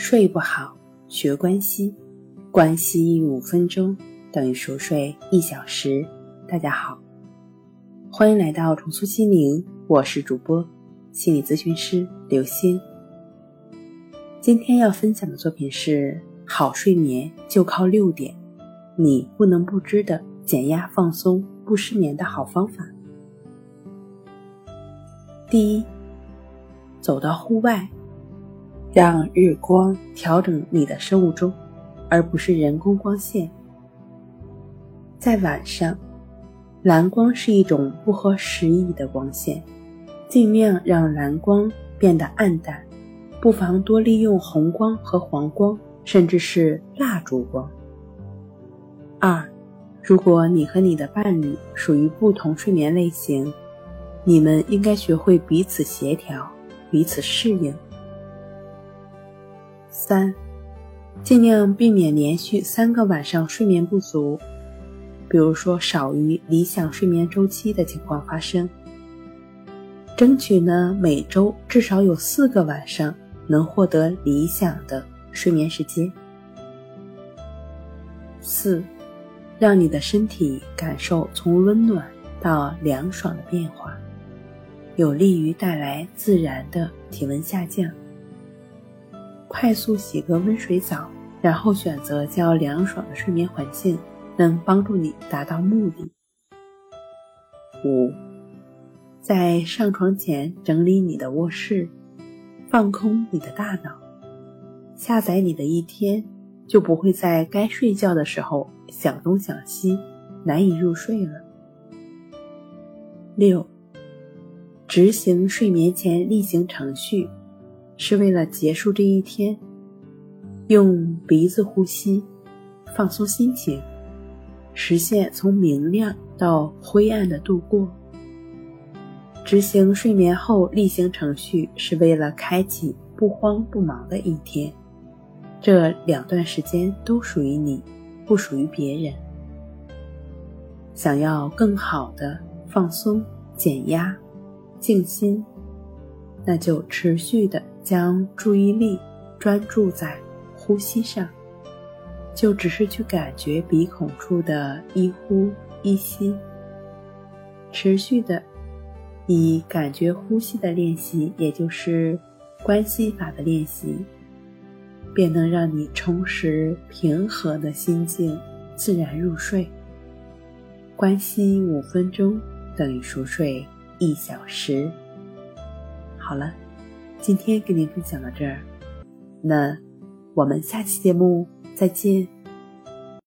睡不好，学关西，关西五分钟等于熟睡一小时。大家好，欢迎来到重塑心灵，我是主播心理咨询师刘星。今天要分享的作品是：好睡眠就靠六点，你不能不知的减压放松不失眠的好方法。第一，走到户外。让日光调整你的生物钟，而不是人工光线。在晚上，蓝光是一种不合时宜的光线，尽量让蓝光变得暗淡，不妨多利用红光和黄光，甚至是蜡烛光。二，如果你和你的伴侣属于不同睡眠类型，你们应该学会彼此协调，彼此适应。三，尽量避免连续三个晚上睡眠不足，比如说少于理想睡眠周期的情况发生。争取呢每周至少有四个晚上能获得理想的睡眠时间。四，让你的身体感受从温暖到凉爽的变化，有利于带来自然的体温下降。快速洗个温水澡，然后选择较凉爽的睡眠环境，能帮助你达到目的。五，在上床前整理你的卧室，放空你的大脑，下载你的一天，就不会在该睡觉的时候想东想西，难以入睡了。六，执行睡眠前例行程序。是为了结束这一天，用鼻子呼吸，放松心情，实现从明亮到灰暗的度过。执行睡眠后例行程序，是为了开启不慌不忙的一天。这两段时间都属于你，不属于别人。想要更好的放松、减压、静心，那就持续的。将注意力专注在呼吸上，就只是去感觉鼻孔处的一呼一吸，持续的以感觉呼吸的练习，也就是关系法的练习，便能让你重拾平和的心境，自然入睡。关系五分钟等于熟睡一小时。好了。今天跟您分享到这儿，那我们下期节目再见。